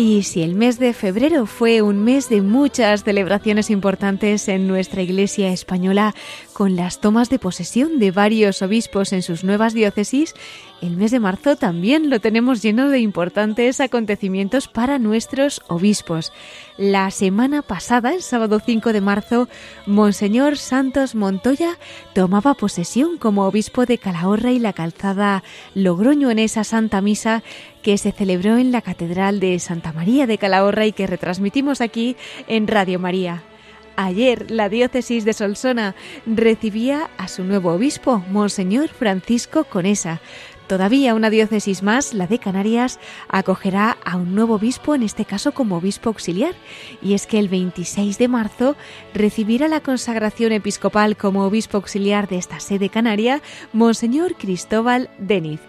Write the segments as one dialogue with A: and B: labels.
A: Y si el mes de febrero fue un mes de muchas celebraciones importantes en nuestra Iglesia española, con las tomas de posesión de varios obispos en sus nuevas diócesis, el mes de marzo también lo tenemos lleno de importantes acontecimientos para nuestros obispos. La semana pasada, el sábado 5 de marzo, Monseñor Santos Montoya tomaba posesión como obispo de Calahorra y la calzada Logroño en esa Santa Misa que se celebró en la Catedral de Santa María de Calahorra y que retransmitimos aquí en Radio María. Ayer la diócesis de Solsona recibía a su nuevo obispo, Monseñor Francisco Conesa. Todavía una diócesis más, la de Canarias, acogerá a un nuevo obispo, en este caso como obispo auxiliar, y es que el 26 de marzo recibirá la consagración episcopal como obispo auxiliar de esta sede canaria, Monseñor Cristóbal Deniz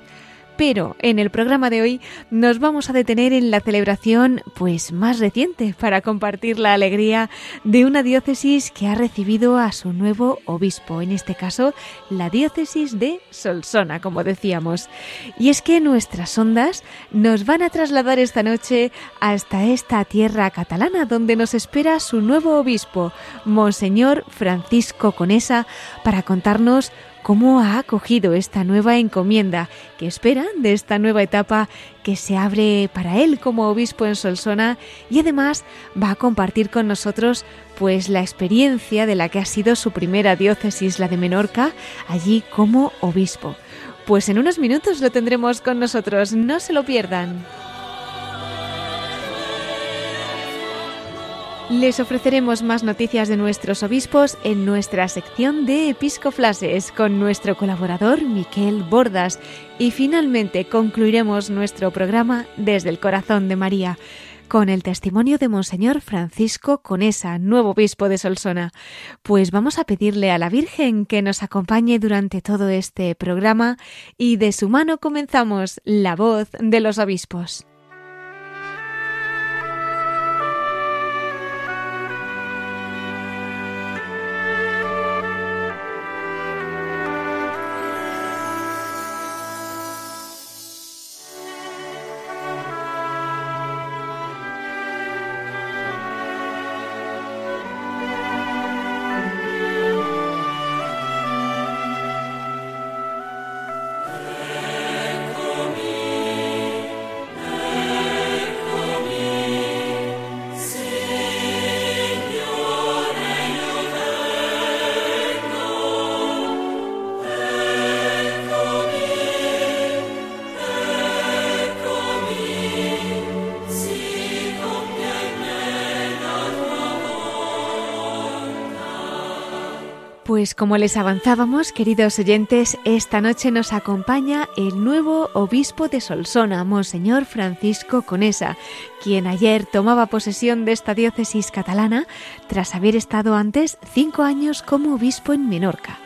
A: pero en el programa de hoy nos vamos a detener en la celebración pues más reciente para compartir la alegría de una diócesis que ha recibido a su nuevo obispo, en este caso la diócesis de Solsona, como decíamos. Y es que nuestras ondas nos van a trasladar esta noche hasta esta tierra catalana donde nos espera su nuevo obispo, Monseñor Francisco Conesa, para contarnos cómo ha acogido esta nueva encomienda que espera de esta nueva etapa que se abre para él como obispo en Solsona y además va a compartir con nosotros pues la experiencia de la que ha sido su primera diócesis, la de Menorca, allí como obispo. Pues en unos minutos lo tendremos con nosotros, no se lo pierdan. Les ofreceremos más noticias de nuestros obispos en nuestra sección de Episcoflases con nuestro colaborador Miquel Bordas y finalmente concluiremos nuestro programa desde el corazón de María con el testimonio de Monseñor Francisco Conesa, nuevo obispo de Solsona. Pues vamos a pedirle a la Virgen que nos acompañe durante todo este programa y de su mano comenzamos la voz de los obispos. Pues como les avanzábamos, queridos oyentes, esta noche nos acompaña el nuevo obispo de Solsona, Monseñor Francisco Conesa, quien ayer tomaba posesión de esta diócesis catalana tras haber estado antes cinco años como obispo en Menorca.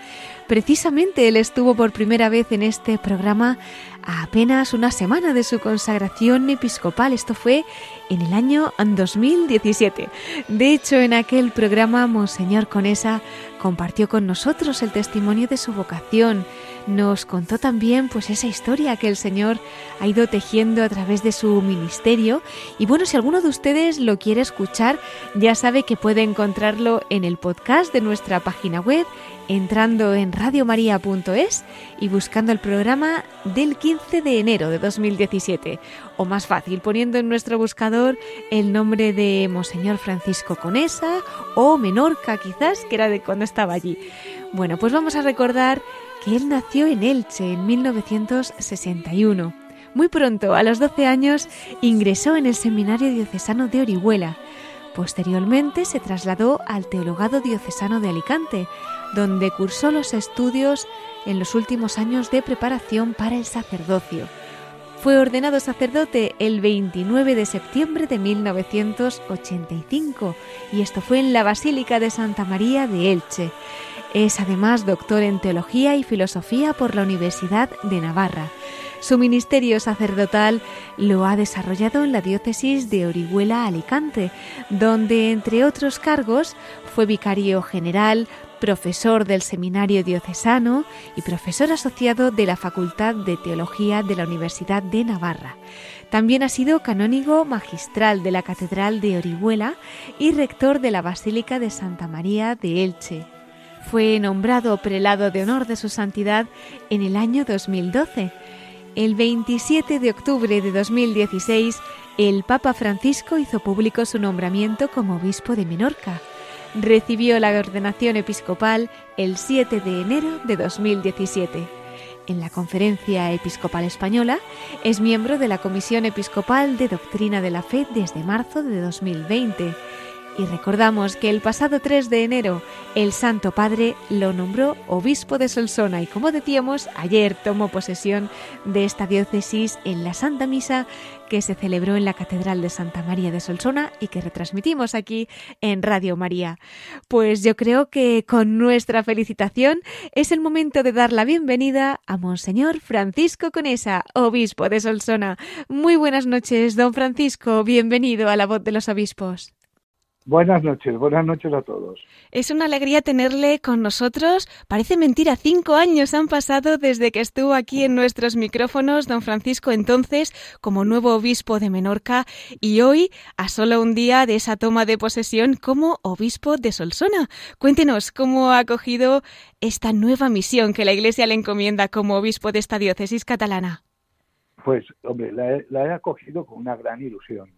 A: Precisamente él estuvo por primera vez en este programa a apenas una semana de su consagración episcopal. Esto fue en el año 2017. De hecho, en aquel programa, Monseñor Conesa compartió con nosotros el testimonio de su vocación, nos contó también pues esa historia que el Señor ha ido tejiendo a través de su ministerio y bueno, si alguno de ustedes lo quiere escuchar, ya sabe que puede encontrarlo en el podcast de nuestra página web entrando en radiomaria.es y buscando el programa del 15 de enero de 2017 o más fácil poniendo en nuestro buscador el nombre de Monseñor Francisco Conesa o Menorca quizás, que era de cuando estaba allí. Bueno, pues vamos a recordar que él nació en Elche en 1961. Muy pronto, a los 12 años, ingresó en el Seminario Diocesano de Orihuela. Posteriormente se trasladó al Teologado Diocesano de Alicante, donde cursó los estudios en los últimos años de preparación para el sacerdocio. Fue ordenado sacerdote el 29 de septiembre de 1985 y esto fue en la Basílica de Santa María de Elche. Es además doctor en Teología y Filosofía por la Universidad de Navarra. Su ministerio sacerdotal lo ha desarrollado en la diócesis de Orihuela Alicante, donde, entre otros cargos, fue vicario general, profesor del Seminario Diocesano y profesor asociado de la Facultad de Teología de la Universidad de Navarra. También ha sido canónigo magistral de la Catedral de Orihuela y rector de la Basílica de Santa María de Elche. Fue nombrado prelado de honor de su santidad en el año 2012. El 27 de octubre de 2016, el Papa Francisco hizo público su nombramiento como obispo de Menorca recibió la ordenación episcopal el 7 de enero de 2017. En la Conferencia Episcopal Española es miembro de la Comisión Episcopal de Doctrina de la Fe desde marzo de 2020 y recordamos que el pasado 3 de enero el Santo Padre lo nombró obispo de Solsona y como decíamos, ayer tomó posesión de esta diócesis en la Santa Misa que se celebró en la Catedral de Santa María de Solsona y que retransmitimos aquí en Radio María. Pues yo creo que con nuestra felicitación es el momento de dar la bienvenida a Monseñor Francisco Conesa, obispo de Solsona. Muy buenas noches, don Francisco, bienvenido a la voz de los obispos.
B: Buenas noches, buenas noches a todos.
A: Es una alegría tenerle con nosotros. Parece mentira, cinco años han pasado desde que estuvo aquí en nuestros micrófonos don Francisco entonces como nuevo obispo de Menorca y hoy, a solo un día de esa toma de posesión, como obispo de Solsona. Cuéntenos cómo ha acogido esta nueva misión que la Iglesia le encomienda como obispo de esta diócesis catalana.
B: Pues, hombre, la he, acogido con una gran ilusión.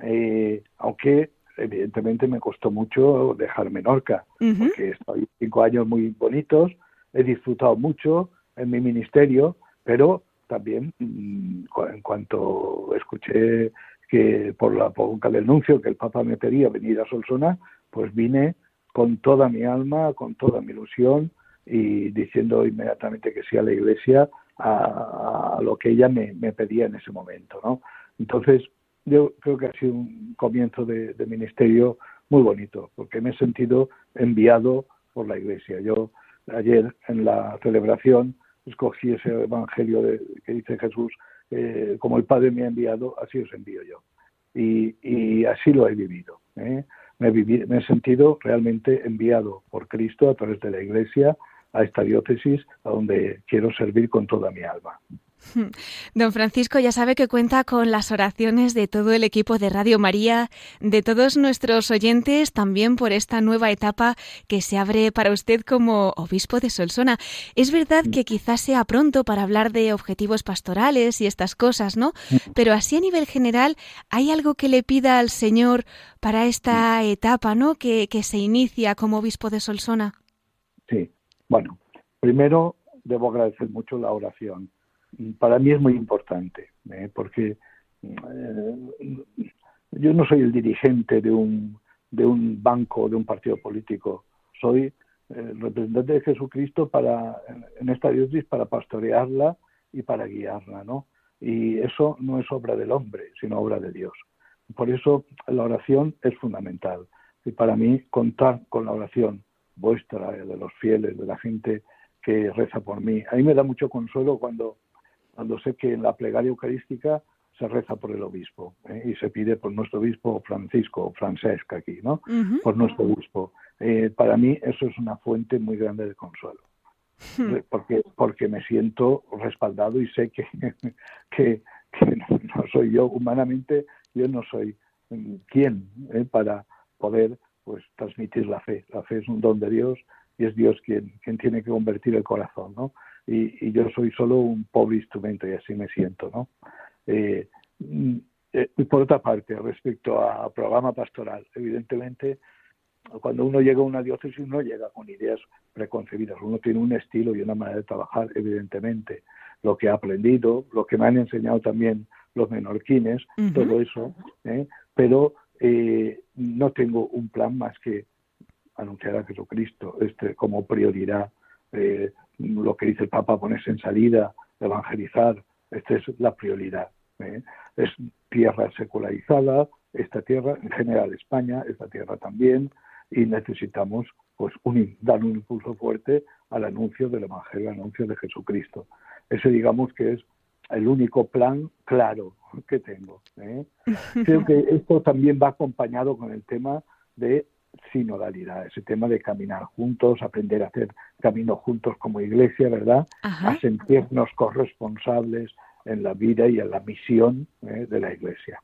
B: Eh, aunque evidentemente me costó mucho dejar Menorca, porque estoy cinco años muy bonitos, he disfrutado mucho en mi ministerio, pero también mm, en cuanto escuché que por la boca del nuncio que el Papa me pedía venir a Solsona, pues vine con toda mi alma, con toda mi ilusión y diciendo inmediatamente que sí a la Iglesia a, lo que ella me, me, pedía en ese momento, ¿no? Entonces yo creo que ha sido un comienzo de, ministerio muy bonito, porque me he sentido enviado por la Iglesia. Yo ayer en la celebración escogí ese evangelio de, que dice Jesús, eh, como el Padre me ha enviado, así os envío yo. Y, así lo he vivido. ¿eh? Me, me he sentido realmente enviado por Cristo a través de la Iglesia a esta diócesis, a donde quiero servir con toda mi alma.
A: Don Francisco ya sabe que cuenta con las oraciones de todo el equipo de Radio María, de todos nuestros oyentes, también por esta nueva etapa que se abre para usted como obispo de Solsona. Es verdad que quizás sea pronto para hablar de objetivos pastorales y estas cosas, ¿no? Pero así a nivel general, ¿hay algo que le pida al Señor para esta etapa, ¿no? Que, que se inicia como obispo de Solsona.
B: Sí, bueno, primero debo agradecer mucho la oración para mí es muy importante, ¿eh? porque eh, yo no soy el dirigente de un, de un banco, de un partido político, soy el representante de Jesucristo para, en esta diócesis para pastorearla y para guiarla, ¿no? Y eso no es obra del hombre, sino obra de Dios. Por eso la oración es fundamental. Y para mí contar con la oración vuestra, de los fieles, de la gente que reza por mí. A mí me da mucho consuelo cuando cuando sé que en la plegaria eucarística se reza por el obispo ¿eh? y se pide por nuestro obispo Francisco, Francesca aquí, ¿no? Por nuestro obispo. Eh, para mí eso es una fuente muy grande de consuelo. porque, porque me siento respaldado y sé que, que, no, soy yo humanamente, yo no soy mm, quien ¿eh? para poder pues transmitir la fe. La fe es un don de Dios y es Dios quien, quien tiene que convertir el corazón, ¿no? Y, yo soy solo un pobre instrumento y así me siento, ¿no? Eh, mm, eh, y por otra parte, respecto a programa pastoral, evidentemente cuando uno llega a una diócesis no llega con ideas preconcebidas, uno tiene un estilo y una manera de trabajar, evidentemente, lo que ha aprendido, lo que me han enseñado también los menorquines, todo eso, ¿eh? pero eh, no tengo un plan más que anunciar a Jesucristo este, como prioridad, eh, lo que dice el Papa, ponerse en salida, evangelizar, esta es la prioridad. Es tierra secularizada, esta tierra, en general España, esta tierra también, y necesitamos pues un, dar un impulso fuerte al anuncio del Evangelio, al anuncio de Jesucristo. Ese digamos que es el único plan claro que tengo. ¿eh? Creo que esto también va acompañado con el tema de sinodalidad, ese tema de caminar juntos, aprender a hacer camino juntos como iglesia, ¿verdad? A sentirnos corresponsables en la vida y en la misión ¿eh? de la iglesia.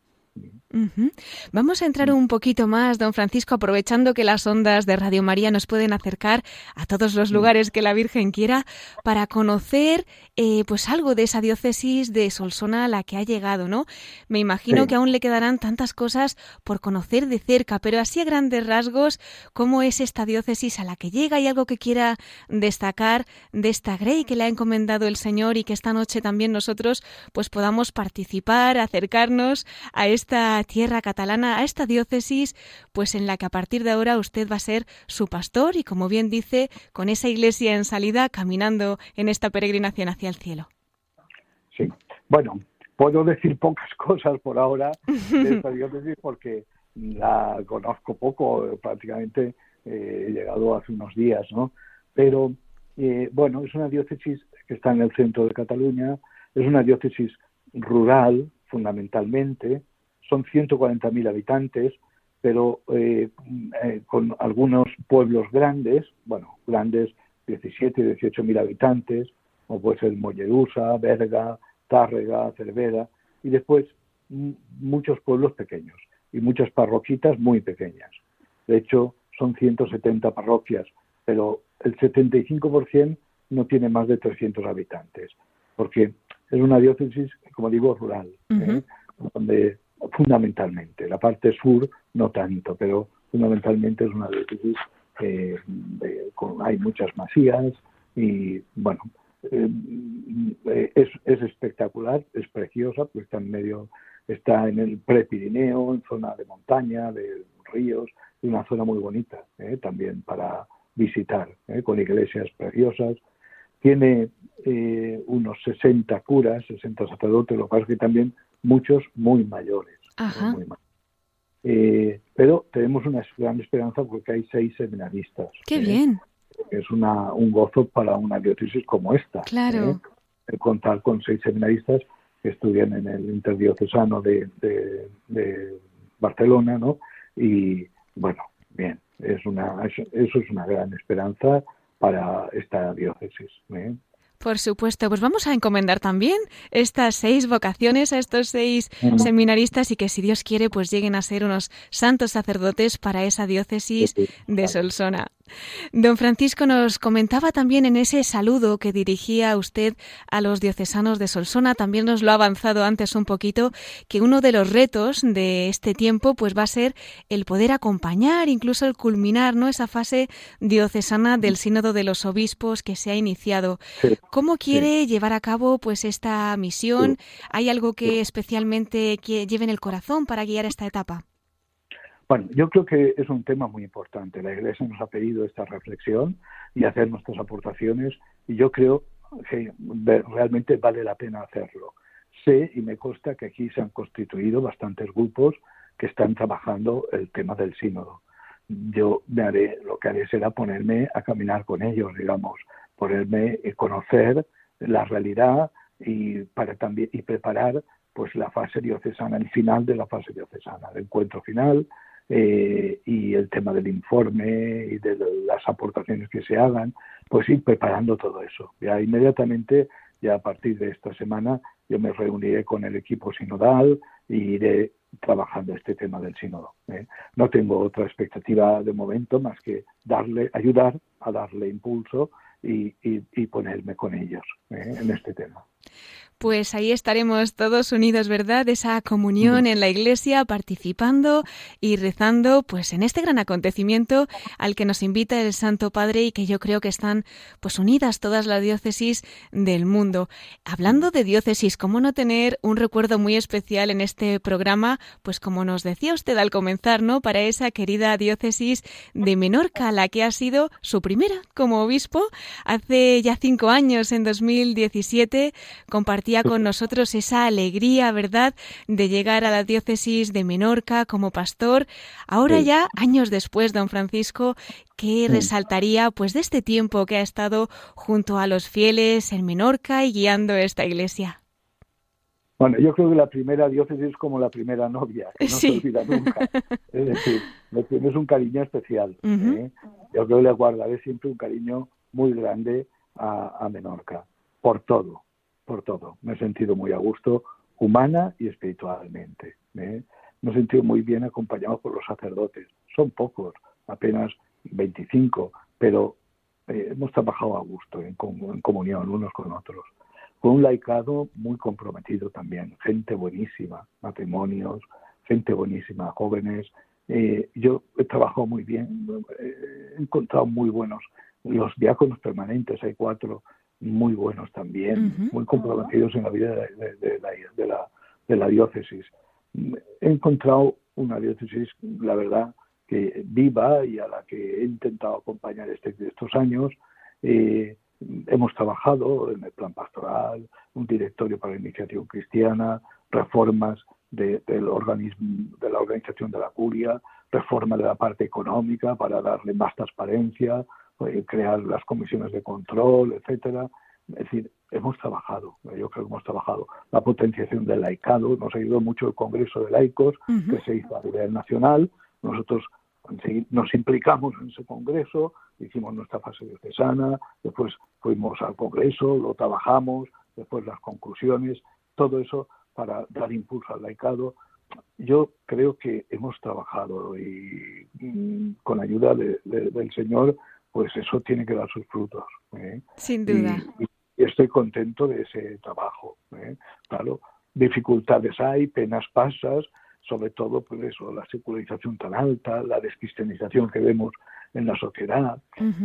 A: Vamos a entrar un poquito más, don Francisco, aprovechando que las ondas de Radio María nos pueden acercar a todos los lugares que la Virgen quiera para conocer eh, pues algo de esa diócesis de Solsona a la que ha llegado, ¿no? Me imagino que aún le quedarán tantas cosas por conocer de cerca, pero así a grandes rasgos, ¿cómo es esta diócesis a la que llega? ¿Hay algo que quiera destacar de esta Grey que le ha encomendado el Señor y que esta noche también nosotros pues podamos participar, acercarnos a esta esta tierra catalana, a esta diócesis, pues en la que a partir de ahora usted va a ser su pastor y, como bien dice, con esa iglesia en salida, caminando en esta peregrinación hacia el cielo.
B: Sí, bueno, puedo decir pocas cosas por ahora de esta diócesis porque la conozco poco, prácticamente eh, he llegado hace unos días, ¿no? Pero eh, bueno, es una diócesis que está en el centro de Cataluña, es una diócesis rural fundamentalmente, son 140.000 habitantes, pero eh, eh, con algunos pueblos grandes, bueno, grandes 17, 18.000 habitantes, como puede ser Mollerusa, Berga, Tárrega, Cervera, y después muchos pueblos pequeños y muchas parroquitas muy pequeñas. De hecho, son 170 parroquias, pero el 75% no tiene más de 300 habitantes, porque es una diócesis, como digo, rural, ¿eh? donde fundamentalmente. La parte sur no tanto, pero fundamentalmente es una diócesis eh, con, hay muchas masías y bueno, eh, es, es, espectacular, es preciosa, pues está en medio, está en el prepirineo, en zona de montaña, de ríos, y una zona muy bonita eh, también para visitar, con iglesias preciosas. Tiene unos 60 curas, 60 sacerdotes, lo cual es que también muchos muy mayores. Eh, pero tenemos una gran esperanza porque hay seis seminaristas.
A: ¡Qué ¿eh? bien!
B: Es una, un gozo para una diócesis como esta.
A: Claro.
B: ¿eh? contar con seis seminaristas que estudian en el interdiocesano de, de, Barcelona, ¿no? Y bueno, bien, es una, eso, eso es una gran esperanza para esta diócesis. ¿eh?
A: Por supuesto, pues vamos a encomendar también estas seis vocaciones a estos seis seminaristas y que si Dios quiere pues lleguen a ser unos santos sacerdotes para esa diócesis de Solsona. Don Francisco nos comentaba también en ese saludo que dirigía usted a los diocesanos de Solsona, también nos lo ha avanzado antes un poquito, que uno de los retos de este tiempo pues va a ser el poder acompañar, incluso el culminar, ¿no? esa fase diocesana del Sínodo de los Obispos que se ha iniciado. ¿Cómo quiere llevar a cabo pues esta misión? ¿Hay algo que especialmente lleve en el corazón para guiar esta etapa?
B: Bueno, yo creo que es un tema muy importante. La Iglesia nos ha pedido esta reflexión y hacer nuestras aportaciones y yo creo que realmente vale la pena hacerlo. Sé y me consta que aquí se han constituido bastantes grupos que están trabajando el tema del sínodo. Yo me haré, lo que haré será ponerme a caminar con ellos, digamos, ponerme a conocer la realidad y para también y preparar pues la fase diocesana, el final de la fase diocesana, el encuentro final, eh, y el tema del informe y de las aportaciones que se hagan, pues ir preparando todo eso. Ya inmediatamente, ya a partir de esta semana, yo me reuniré con el equipo sinodal e iré trabajando este tema del sínodo. ¿eh? No tengo otra expectativa de momento más que darle, ayudar a darle impulso y, y, ponerme con ellos ¿eh? en este tema
A: pues ahí estaremos todos unidos, ¿verdad? Esa comunión en la iglesia, participando y rezando, pues en este gran acontecimiento al que nos invita el Santo Padre y que yo creo que están pues unidas todas las diócesis del mundo. Hablando de diócesis, ¿cómo no tener un recuerdo muy especial en este programa? Pues como nos decía usted al comenzar, ¿no? Para esa querida diócesis de Menorca, la que ha sido su primera como obispo hace ya cinco años, en 2017, compartía con nosotros esa alegría, ¿verdad?, de llegar a la diócesis de Menorca como pastor. Ahora ya, años después, don Francisco, ¿qué resaltaría pues de este tiempo que ha estado junto a los fieles en Menorca y guiando esta iglesia?
B: Bueno, yo creo que la primera diócesis es como la primera novia, que no se olvida nunca. Es decir, me tienes un cariño especial. ¿eh? Yo creo que le guardaré siempre un cariño muy grande a, a Menorca, por todo, por todo. Me he sentido muy a gusto, humana y espiritualmente. ¿eh? Me he sentido muy bien acompañado por los sacerdotes. Son pocos, apenas 25, pero eh, hemos trabajado a gusto, en, comunión unos con otros. Con un laicado muy comprometido también, gente buenísima, matrimonios, gente buenísima, jóvenes. Eh, yo he trabajado muy bien, he encontrado muy buenos. Los diáconos permanentes, hay cuatro, muy buenos también, muy comprometidos en la vida de, la, de, la, diócesis. He encontrado una diócesis, la verdad, que viva y a la que he intentado acompañar este, estos años. Eh, hemos trabajado en el plan pastoral, un directorio para la iniciativa cristiana, reformas del organismo, de la organización de la curia, reforma de la parte económica para darle más transparencia, eh, crear las comisiones de control, etcétera. Es decir, hemos trabajado, yo creo que hemos trabajado la potenciación del laicado, nos ayudó mucho el Congreso de Laicos que se hizo a nivel nacional, nosotros nos implicamos en ese Congreso, hicimos nuestra fase diocesana, después fuimos al Congreso, lo trabajamos, después las conclusiones, todo eso para dar impulso al laicado. Yo creo que hemos trabajado y mm, con ayuda del Señor pues eso tiene que dar sus frutos.
A: ¿eh? Sin duda.
B: Y, estoy contento de ese trabajo. ¿eh? Claro, dificultades hay, penas pasas, sobre todo por pues eso, la secularización tan alta, la descristianización que vemos en la sociedad,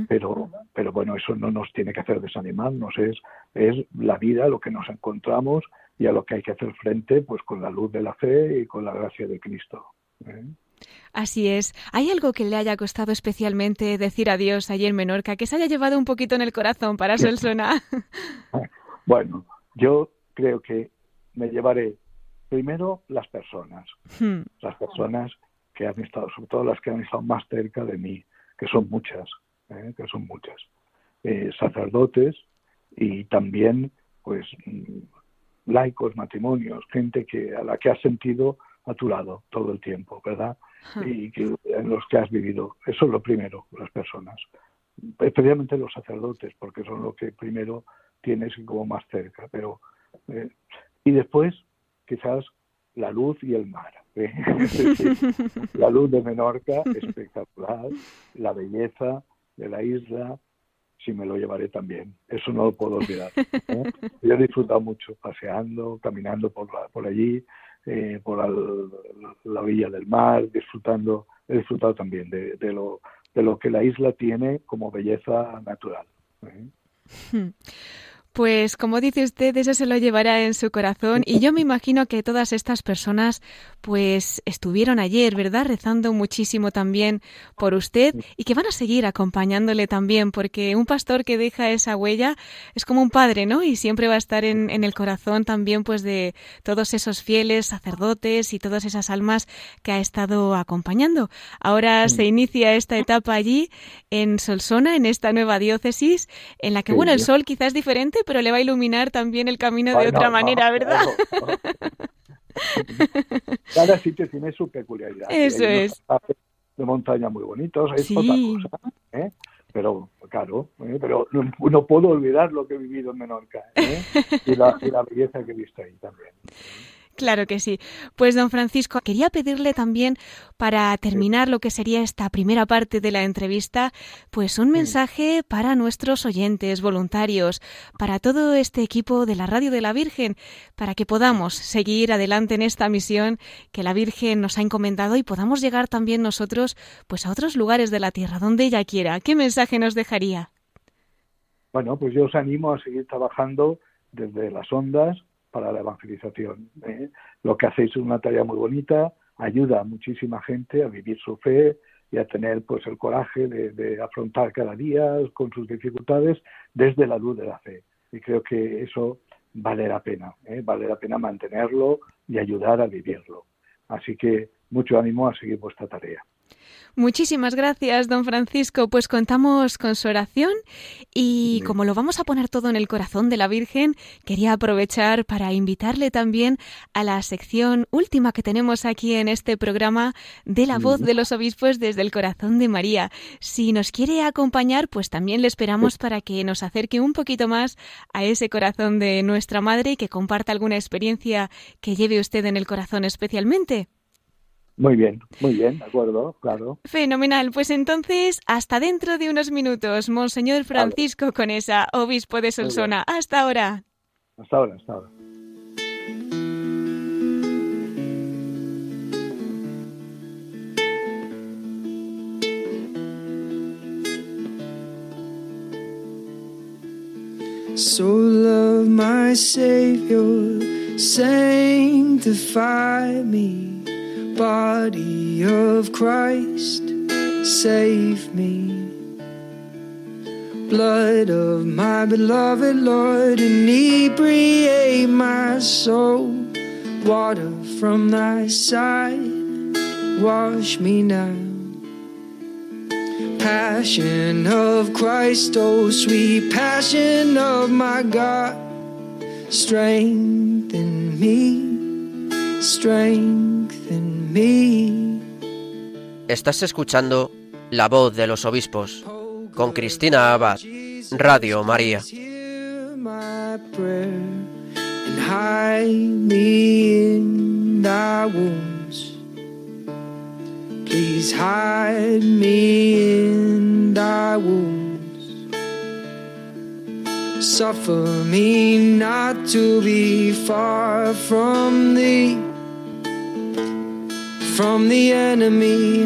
B: pero, pero bueno, eso no nos tiene que hacer desanimarnos, es, es la vida, lo que nos encontramos y a lo que hay que hacer frente pues con la luz de la fe y con la gracia de Cristo. ¿eh?
A: Así es. ¿Hay algo que le haya costado especialmente decir adiós allí en Menorca, que se haya llevado un poquito en el corazón para Solsona?
B: bueno, yo creo que me llevaré primero las personas, hmm. las personas que han estado, sobre todo las que han estado más cerca de mí, que son muchas, ¿eh? que son muchas, eh, sacerdotes y también, pues, mm, laicos, matrimonios, gente que a la que has sentido a tu lado todo el tiempo, ¿verdad? Y que, en los que has vivido. Eso es lo primero, las personas. Especialmente los sacerdotes, porque son lo que primero tienes como más cerca. Pero, eh, y después, quizás, la luz y el mar. ¿eh? la luz de Menorca, espectacular, la belleza de la isla, si me lo llevaré también. Eso no lo puedo olvidar. ¿eh? Yo he disfrutado mucho paseando, caminando por, por allí, eh, por la, villa del mar, disfrutando, he disfrutado también de, de, lo, de lo que la isla tiene como belleza natural.
A: Pues como dice usted, eso se lo llevará en su corazón y yo me imagino que todas estas personas pues estuvieron ayer, ¿verdad? Rezando muchísimo también por usted y que van a seguir acompañándole también porque un pastor que deja esa huella es como un padre, ¿no? Y siempre va a estar en, el corazón también pues de todos esos fieles sacerdotes y todas esas almas que ha estado acompañando. Ahora se inicia esta etapa allí en Solsona, en esta nueva diócesis en la que, bueno, el sol quizás es diferente pero le va a iluminar también el camino de otra manera, ¿verdad?
B: Cada sitio tiene su peculiaridad.
A: Eso es.
B: De montaña muy bonitos, es otra cosa. ¿eh? Pero, claro, ¿eh? pero no, puedo olvidar lo que he vivido en Menorca ¿eh? y, la, y la belleza que he visto ahí también.
A: Claro que sí. Pues don Francisco, quería pedirle también para terminar lo que sería esta primera parte de la entrevista, pues un mensaje para nuestros oyentes, voluntarios, para todo este equipo de la Radio de la Virgen, para que podamos seguir adelante en esta misión que la Virgen nos ha encomendado y podamos llegar también nosotros pues a otros lugares de la tierra donde ella quiera. ¿Qué mensaje nos dejaría?
B: Bueno, pues yo os animo a seguir trabajando desde las ondas para la evangelización. ¿eh? Lo que hacéis es una tarea muy bonita, ayuda a muchísima gente a vivir su fe y a tener pues el coraje de, afrontar cada día con sus dificultades desde la luz de la fe. Y creo que eso vale la pena, ¿eh? vale la pena mantenerlo y ayudar a vivirlo. Así que mucho ánimo a seguir vuestra tarea.
A: Muchísimas gracias, don Francisco. Pues contamos con su oración y como lo vamos a poner todo en el corazón de la Virgen, quería aprovechar para invitarle también a la sección última que tenemos aquí en este programa de la voz de los obispos desde el corazón de María. Si nos quiere acompañar, pues también le esperamos para que nos acerque un poquito más a ese corazón de nuestra Madre y que comparta alguna experiencia que lleve usted en el corazón especialmente.
B: Muy bien, muy bien, de acuerdo, claro.
A: Fenomenal. Pues entonces, hasta dentro de unos minutos, Monseñor Francisco Conesa, obispo de Solsona. Hasta ahora.
B: Hasta ahora, hasta ahora.
C: So love my Savior, sanctify me. Body of Christ, save me. Blood of my beloved Lord, inebriate my soul. Water from thy side, wash me now. Passion of Christ, oh sweet passion of my God, strengthen me, strengthen me.
D: Estás escuchando La voz de los obispos con Cristina Abad, Radio María.
C: Please hide me in thy wounds. Suffer me not to be far from thee. From the enemy.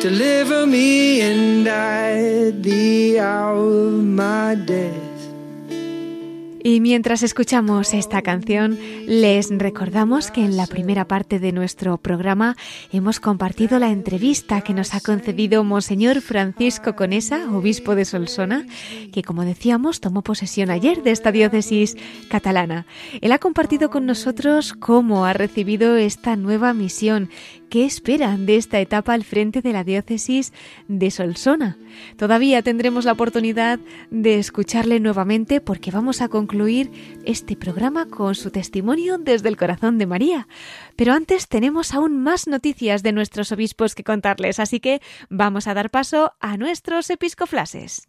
C: Deliver me and at the hour of my death.
A: Y mientras escuchamos esta canción, les recordamos que en la primera parte de nuestro programa hemos compartido la entrevista que nos ha concedido Monseñor Francisco Conesa, obispo de Solsona, que como decíamos tomó posesión ayer de esta diócesis catalana. Él ha compartido con nosotros cómo ha recibido esta nueva misión ¿Qué esperan de esta etapa al frente de la diócesis de Solsona? Todavía tendremos la oportunidad de escucharle nuevamente porque vamos a concluir este programa con su testimonio desde el corazón de María. Pero antes tenemos aún más noticias de nuestros obispos que contarles, así que vamos a dar paso a nuestros episcoflases.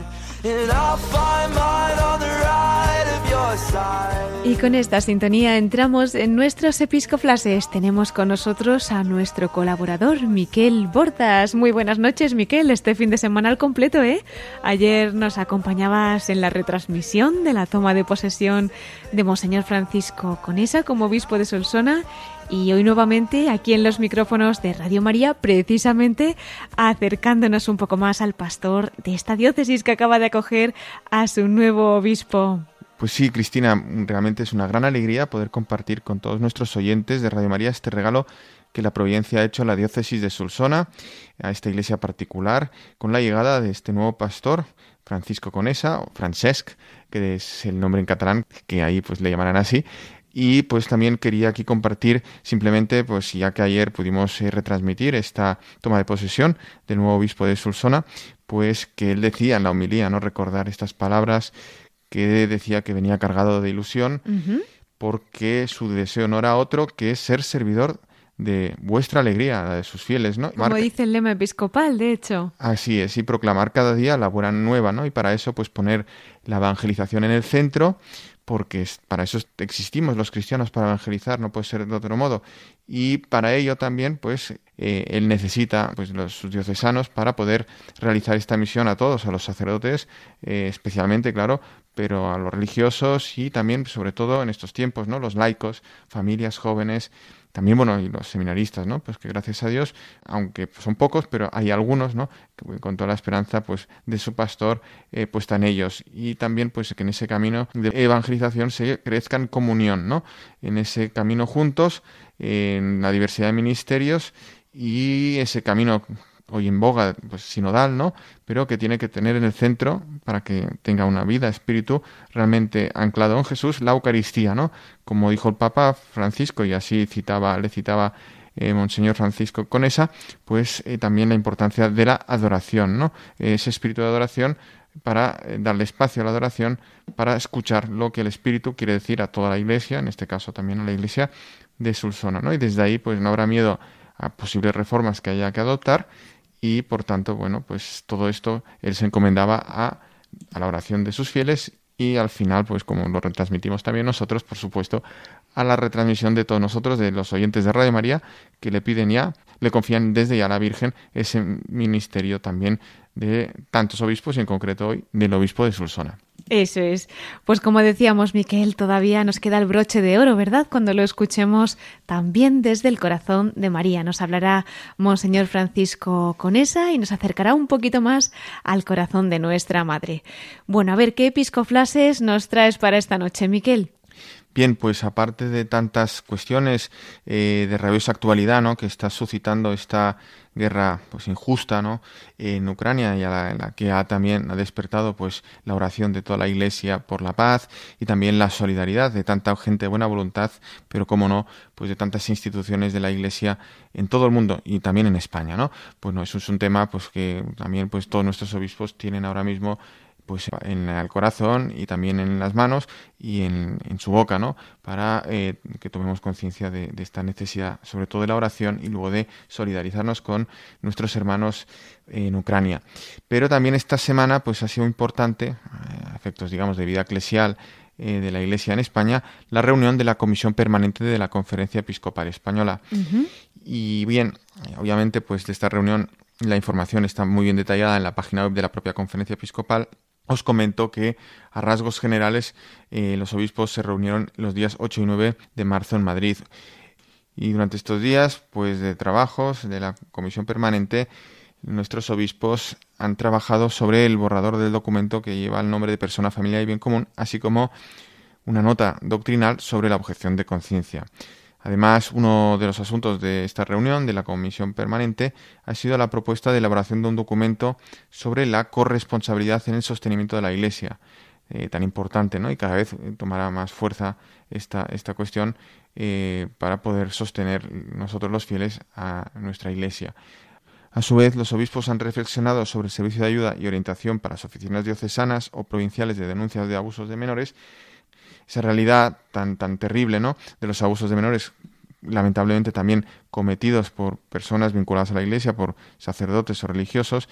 A: Y con esta sintonía entramos en nuestros episcoflases. Tenemos con nosotros a nuestro colaborador, Miquel Bordas. Muy buenas noches, Miquel. Este fin de semana al completo, ¿eh? Ayer nos acompañabas en la retransmisión de la toma de posesión de Monseñor Francisco Conesa como obispo de Solsona y hoy nuevamente aquí en los micrófonos de Radio María, precisamente acercándonos un poco más al pastor de esta diócesis que acaba de acoger a su nuevo obispo.
E: Pues sí, Cristina, realmente es una gran alegría poder compartir con todos nuestros oyentes de Radio María este regalo que la Providencia ha hecho a la diócesis de Solsona, a esta iglesia particular, con la llegada de este nuevo pastor, Francisco Conesa, o Francesc, que es el nombre en catalán, que ahí pues le llamarán así, y pues también quería aquí compartir simplemente, pues ya que ayer pudimos eh, retransmitir esta toma de posesión del nuevo obispo de Solsona, pues que él decía en la homilía, ¿no? Recordar estas palabras que decía que venía cargado de ilusión, porque su deseo no era otro que ser servidor de vuestra alegría, la de sus fieles, ¿no?
A: Como dice el lema episcopal, de hecho.
E: Así es, y proclamar cada día la buena nueva, ¿no? Y para eso, pues poner la evangelización en el centro, porque para eso existimos los cristianos, para evangelizar, no puede ser de otro modo. Y para ello también, pues, eh, él necesita pues, los, diocesanos para poder realizar esta misión a todos, a los sacerdotes, eh, especialmente, claro, pero a los religiosos y también, sobre todo en estos tiempos, ¿no? Los laicos, familias jóvenes, también, bueno, y los seminaristas, ¿no? Pues que gracias a Dios, aunque son pocos, pero hay algunos, ¿no? Que con toda la esperanza, pues, de su pastor eh, en ellos. Y también, pues, que en ese camino de evangelización se crezca en comunión, ¿no? En ese camino juntos, en la diversidad de ministerios y ese camino hoy en boga, pues sinodal, ¿no? Pero que tiene que tener en el centro, para que tenga una vida, espíritu realmente anclado en Jesús, la Eucaristía, ¿no? Como dijo el Papa Francisco, y así citaba, le citaba eh, Monseñor Francisco Conesa, pues eh, también la importancia de la adoración, ¿no? Ese espíritu de adoración para eh, darle espacio a la adoración, para escuchar lo que el Espíritu quiere decir a toda la Iglesia, en este caso también a la Iglesia de Sulsona, ¿no? Y desde ahí, pues no habrá miedo a posibles reformas que haya que adoptar y por tanto, bueno, pues todo esto él se encomendaba a, a la oración de sus fieles y al final, pues como lo retransmitimos también nosotros, por supuesto, a la retransmisión de todos nosotros, de los oyentes de Radio María, que le piden ya, le confían desde ya a la Virgen ese ministerio también de tantos obispos y en concreto hoy del obispo de Sulsona.
A: Eso es. Pues como decíamos, Miquel, todavía nos queda el broche de oro, ¿verdad? Cuando lo escuchemos también desde el corazón de María. Nos hablará Monseñor Francisco Conesa y nos acercará un poquito más al corazón de nuestra Madre. Bueno, a ver, ¿qué episcoflases nos traes para esta noche, Miquel?
E: Bien, pues aparte de tantas cuestiones eh, de rabiosa actualidad, ¿no? Que está suscitando esta guerra pues injusta ¿no? en Ucrania y a la, que ha también ha despertado pues la oración de toda la iglesia por la paz y también la solidaridad de tanta gente de buena voluntad pero como no pues de tantas instituciones de la iglesia en todo el mundo y también en España no pues no eso es un tema pues que también pues todos nuestros obispos tienen ahora mismo pues en el corazón y también en las manos y en, en su boca, ¿no? Para eh, que tomemos conciencia de, de, esta necesidad, sobre todo de la oración y luego de solidarizarnos con nuestros hermanos en Ucrania. Pero también esta semana, pues ha sido importante, eh, a efectos, digamos, de vida eclesial, eh, de la Iglesia en España, la reunión de la Comisión Permanente de la Conferencia Episcopal Española. Uh -huh. Y bien, obviamente, pues de esta reunión la información está muy bien detallada en la página web de la propia Conferencia Episcopal os comento que a rasgos generales eh, los obispos se reunieron los días 8 y 9 de marzo en Madrid. Y durante estos días, pues de trabajos de la comisión permanente, nuestros obispos han trabajado sobre el borrador del documento que lleva el nombre de persona, familia y bien común, así como una nota doctrinal sobre la objeción de conciencia. Además, uno de los asuntos de esta reunión de la Comisión Permanente ha sido la propuesta de elaboración de un documento sobre la corresponsabilidad en el sostenimiento de la Iglesia, eh, tan importante, ¿no? Y cada vez tomará más fuerza esta, esta cuestión eh, para poder sostener nosotros los fieles a nuestra Iglesia. A su vez, los obispos han reflexionado sobre el servicio de ayuda y orientación para las oficinas diocesanas o provinciales de denuncias de abusos de menores esa realidad tan, tan terrible ¿no? de los abusos de menores, lamentablemente también cometidos por personas vinculadas a la Iglesia, por sacerdotes o religiosos,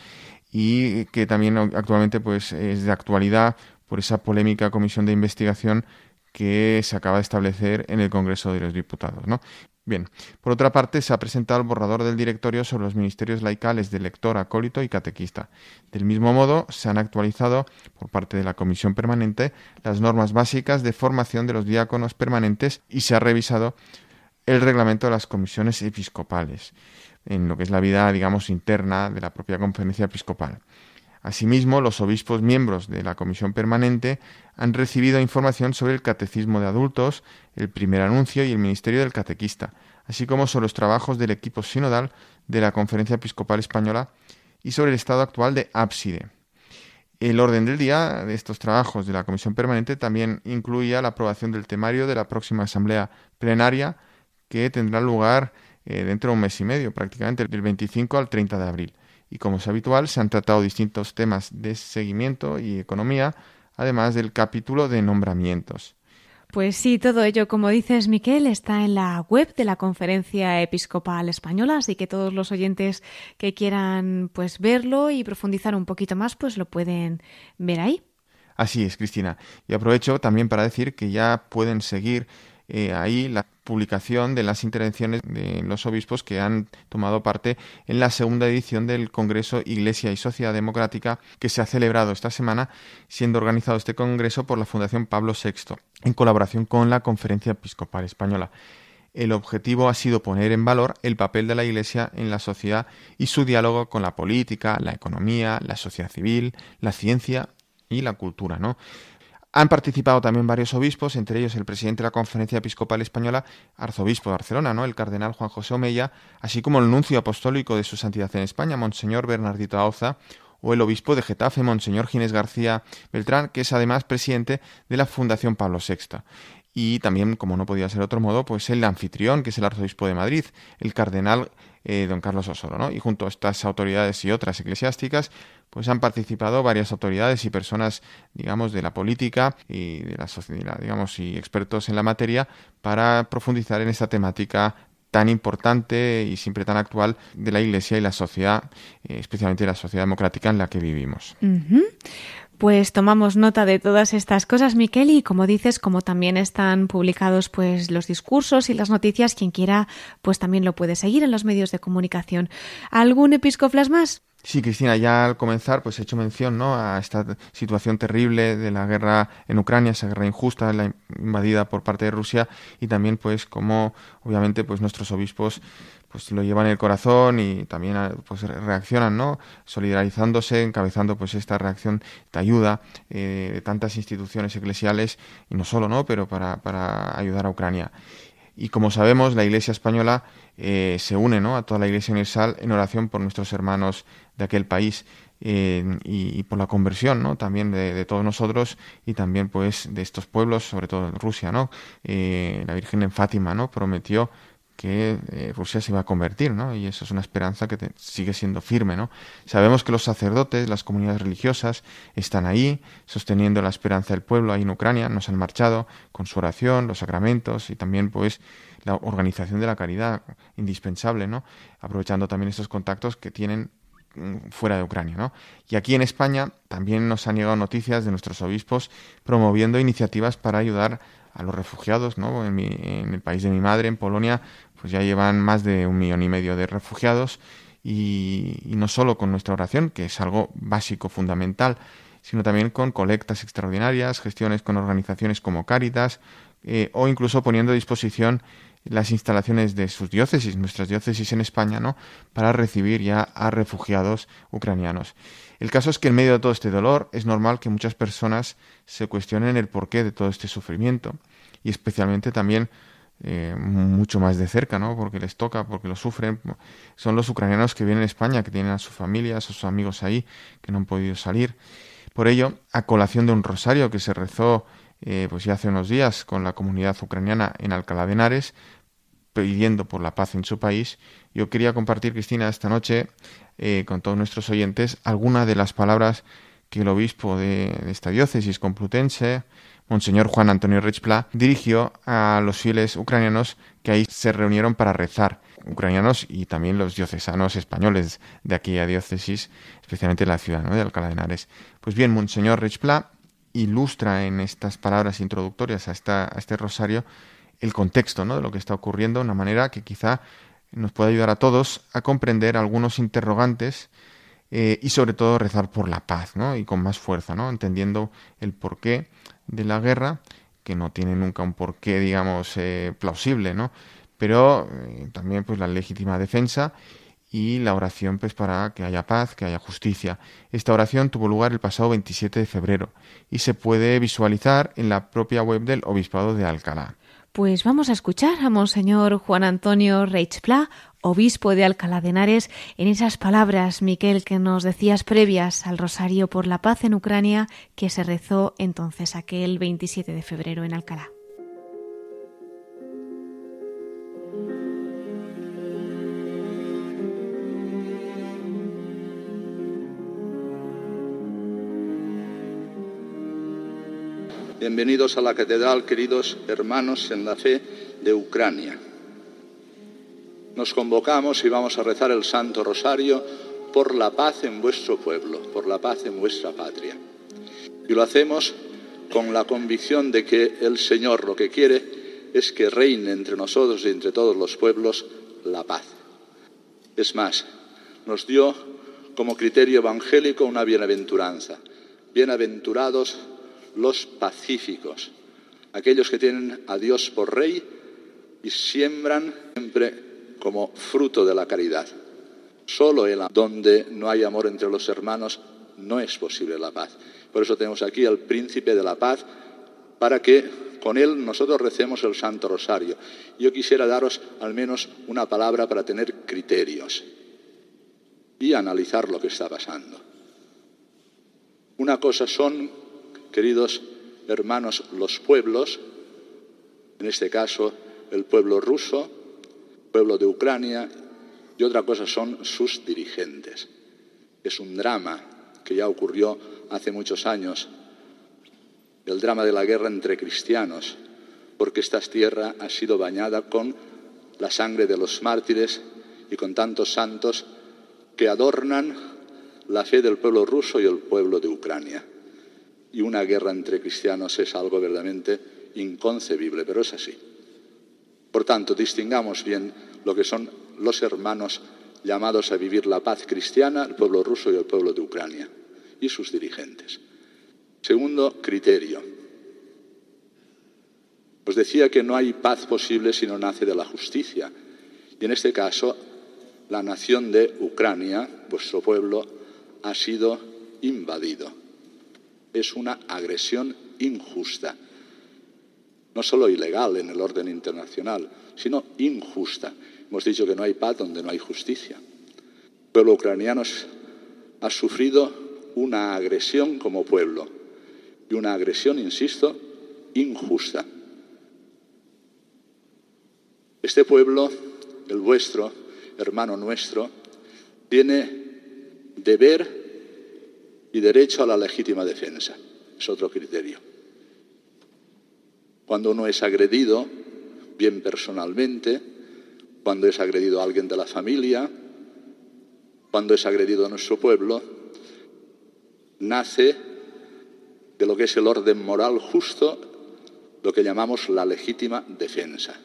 E: y que también actualmente pues, es de actualidad por esa polémica comisión de investigación que se acaba de establecer en el Congreso de los Diputados. ¿no? Bien, por otra parte, se ha presentado el borrador del directorio sobre los ministerios laicales de lector, acólito y catequista. Del mismo modo, se han actualizado, por parte de la Comisión Permanente, las normas básicas de formación de los diáconos permanentes y se ha revisado el reglamento de las comisiones episcopales, en lo que es la vida, digamos, interna de la propia conferencia episcopal. Asimismo, los obispos miembros de la Comisión Permanente han recibido información sobre el Catecismo de Adultos, el primer anuncio y el Ministerio del Catequista, así como sobre los trabajos del equipo sinodal de la Conferencia Episcopal Española y sobre el estado actual de ábside. El orden del día de estos trabajos de la Comisión Permanente también incluía la aprobación del temario de la próxima Asamblea Plenaria que tendrá lugar eh, dentro de un mes y medio, prácticamente del 25 al 30 de abril y como es habitual se han tratado distintos temas de seguimiento y economía, además del capítulo de nombramientos.
A: Pues sí, todo ello, como dices, Miquel, está en la web de la Conferencia Episcopal Española, así que todos los oyentes que quieran pues verlo y profundizar un poquito más, pues lo pueden ver ahí.
E: Así es, Cristina. Y aprovecho también para decir que ya pueden seguir eh, ahí la publicación de las intervenciones de los obispos que han tomado parte en la segunda edición del Congreso Iglesia y Sociedad Democrática que se ha celebrado esta semana, siendo organizado este Congreso por la Fundación Pablo VI, en colaboración con la Conferencia Episcopal Española. El objetivo ha sido poner en valor el papel de la Iglesia en la sociedad y su diálogo con la política, la economía, la sociedad civil, la ciencia y la cultura, ¿no? Han participado también varios obispos, entre ellos el presidente de la Conferencia Episcopal Española, arzobispo de Barcelona, ¿no? el cardenal Juan José Omeya, así como el nuncio apostólico de su santidad en España, Monseñor Bernardito Auza, o el obispo de Getafe, Monseñor Ginés García Beltrán, que es además presidente de la Fundación Pablo VI. Y también, como no podía ser otro modo, pues el anfitrión, que es el arzobispo de Madrid, el cardenal eh, don Carlos Osoro. ¿no? Y junto a estas autoridades y otras eclesiásticas, pues han participado varias autoridades y personas, digamos, de la política y de la sociedad, digamos, y expertos en la materia para profundizar en esta temática tan importante y siempre tan actual de la Iglesia y la sociedad, eh, especialmente la sociedad democrática en la que vivimos.
A: Pues tomamos nota de todas estas cosas, Miquel, y como dices, como también están publicados pues los discursos y las noticias, quien quiera, pues también lo puede seguir en los medios de comunicación. ¿Algún episcoflas más?
E: Sí, Cristina, ya al comenzar, pues he hecho mención ¿no? a esta situación terrible de la guerra en Ucrania, esa guerra injusta, la invadida por parte de Rusia, y también, pues, como obviamente, pues nuestros obispos pues lo llevan en el corazón y también pues reaccionan, ¿no? Solidarizándose, encabezando pues esta reacción de ayuda eh, de tantas instituciones eclesiales y no solo, ¿no? Pero para, para ayudar a Ucrania. Y como sabemos, la Iglesia española eh, se une ¿no? a toda la Iglesia universal en oración por nuestros hermanos de aquel país eh, y, por la conversión ¿no? también de, todos nosotros y también pues de estos pueblos, sobre todo en Rusia. ¿no? Eh, la Virgen en Fátima ¿no? prometió que eh, Rusia se iba a convertir, ¿no? Y eso es una esperanza que sigue siendo firme, ¿no? Sabemos que los sacerdotes, las comunidades religiosas están ahí, sosteniendo la esperanza del pueblo ahí en Ucrania, nos han marchado con su oración, los sacramentos y también, pues, la organización de la caridad indispensable, ¿no? Aprovechando también estos contactos que tienen fuera de Ucrania, ¿no? Y aquí en España también nos han llegado noticias de nuestros obispos promoviendo iniciativas para ayudar a los refugiados, ¿no? En, en, el país de mi madre, en Polonia, pues ya llevan más de un millón y medio de refugiados y, no solo con nuestra oración, que es algo básico, fundamental, sino también con colectas extraordinarias, gestiones con organizaciones como Cáritas eh, o incluso poniendo a disposición las instalaciones de sus diócesis, nuestras diócesis en España, ¿no? para recibir ya a refugiados ucranianos. El caso es que en medio de todo este dolor es normal que muchas personas se cuestionen el porqué de todo este sufrimiento y especialmente también eh, mucho más de cerca, ¿no? Porque les toca, porque lo sufren. Son los ucranianos que vienen a España, que tienen a su familia, a sus amigos ahí, que no han podido salir. Por ello, a colación de un rosario que se rezó eh, pues ya hace unos días con la comunidad ucraniana en Alcalá de Henares, pidiendo por la paz en su país, yo quería compartir, Cristina, esta noche eh, con todos nuestros oyentes algunas de las palabras que el obispo de, esta diócesis complutense, Monseñor Juan Antonio Richpla dirigió a los fieles ucranianos que ahí se reunieron para rezar, ucranianos y también los diocesanos españoles de aquella diócesis, especialmente la ciudad de Alcalá de Henares. Pues bien, Monseñor Richpla ilustra en estas palabras introductorias a, esta, a este rosario el contexto ¿no? de lo que está ocurriendo de una manera que quizá nos puede ayudar a todos a comprender algunos interrogantes eh, y sobre todo rezar por la paz ¿no? y con más fuerza, ¿no? entendiendo el porqué de la guerra, que no tiene nunca un porqué, digamos, eh, plausible, ¿no? pero eh, también pues la legítima defensa y la oración pues para que haya paz, que haya justicia. Esta oración tuvo lugar el pasado 27 de febrero y se puede visualizar en la propia web del Obispado de Alcalá.
A: Pues vamos a escuchar a Monseñor Juan Antonio Reichpla, obispo de Alcalá de Henares, en esas palabras, Miquel, que nos decías previas al Rosario por la Paz en Ucrania, que se rezó entonces aquel 27 de febrero en Alcalá.
F: Bienvenidos a la catedral, queridos hermanos en la fe de Ucrania. Nos convocamos y vamos a rezar el Santo Rosario por la paz en vuestro pueblo, por la paz en vuestra patria. Y lo hacemos con la convicción de que el Señor lo que quiere es que reine entre nosotros y entre todos los pueblos la paz. Es más, nos dio como criterio evangélico una bienaventuranza. Bienaventurados los pacíficos, aquellos que tienen a Dios por rey y siembran siempre como fruto de la caridad. Solo en donde no hay amor entre los hermanos no es posible la paz. Por eso tenemos aquí al príncipe de la paz para que con él nosotros recemos el Santo Rosario. Yo quisiera daros al menos una palabra para tener criterios y analizar lo que está pasando. Una cosa son queridos hermanos, los pueblos, en este caso el pueblo ruso, pueblo de Ucrania, y otra cosa son sus dirigentes. Es un drama que ya ocurrió hace muchos años, el drama de la guerra entre cristianos, porque esta tierra ha sido bañada con la sangre de los mártires y con tantos santos que adornan la fe del pueblo ruso y el pueblo de Ucrania y una guerra entre cristianos es algo verdaderamente inconcebible, pero es así. Por tanto, distingamos bien lo que son los hermanos llamados a vivir la paz cristiana, el pueblo ruso y el pueblo de Ucrania, y sus dirigentes. Segundo criterio. Os decía que no hay paz posible si no nace de la justicia. Y en este caso, la nación de Ucrania, vuestro pueblo, ha sido invadido es una agresión injusta. No solo ilegal en el orden internacional, sino injusta. Hemos dicho que no hay paz donde no hay justicia. El pueblo ucraniano ha sufrido una agresión como pueblo y una agresión, insisto, injusta. Este pueblo, el vuestro, hermano nuestro, tiene deber y derecho a la legítima defensa. Es otro criterio. Cuando uno es agredido, bien personalmente, cuando es agredido a alguien de la familia, cuando es agredido a nuestro pueblo, nace de lo que es el orden moral justo, lo que llamamos la legítima defensa.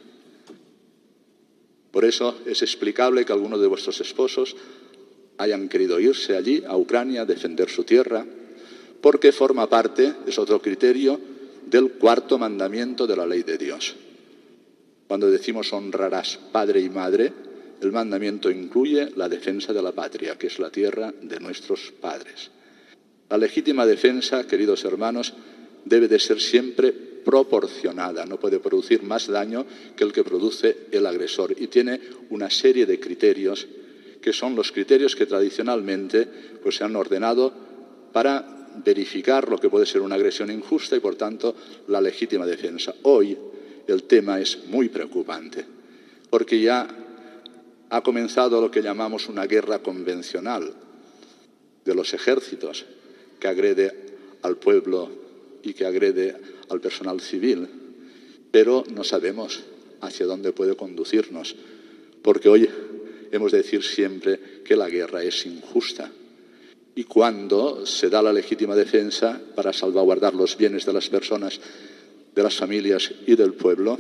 F: Por eso es explicable que algunos de vuestros esposos hayan querido irse allí, a Ucrania, a defender su tierra, porque forma parte, es otro criterio, del cuarto mandamiento de la ley de Dios. Cuando decimos honrarás padre y madre, el mandamiento incluye la defensa de la patria, que es la tierra de nuestros padres. La legítima defensa, queridos hermanos, debe de ser siempre proporcionada, no puede producir más daño que el que produce el agresor y tiene una serie de criterios que son los criterios que tradicionalmente pues, se han ordenado para verificar lo que puede ser una agresión injusta y, por tanto, la legítima defensa. Hoy el tema es muy preocupante, porque ya ha comenzado lo que llamamos una guerra convencional de los ejércitos, que agrede al pueblo y que agrede al personal civil, pero no sabemos hacia dónde puede conducirnos, porque hoy hemos de decir siempre que la guerra es injusta y cuando se da la legítima defensa para salvaguardar los bienes de las personas, de las familias y del pueblo,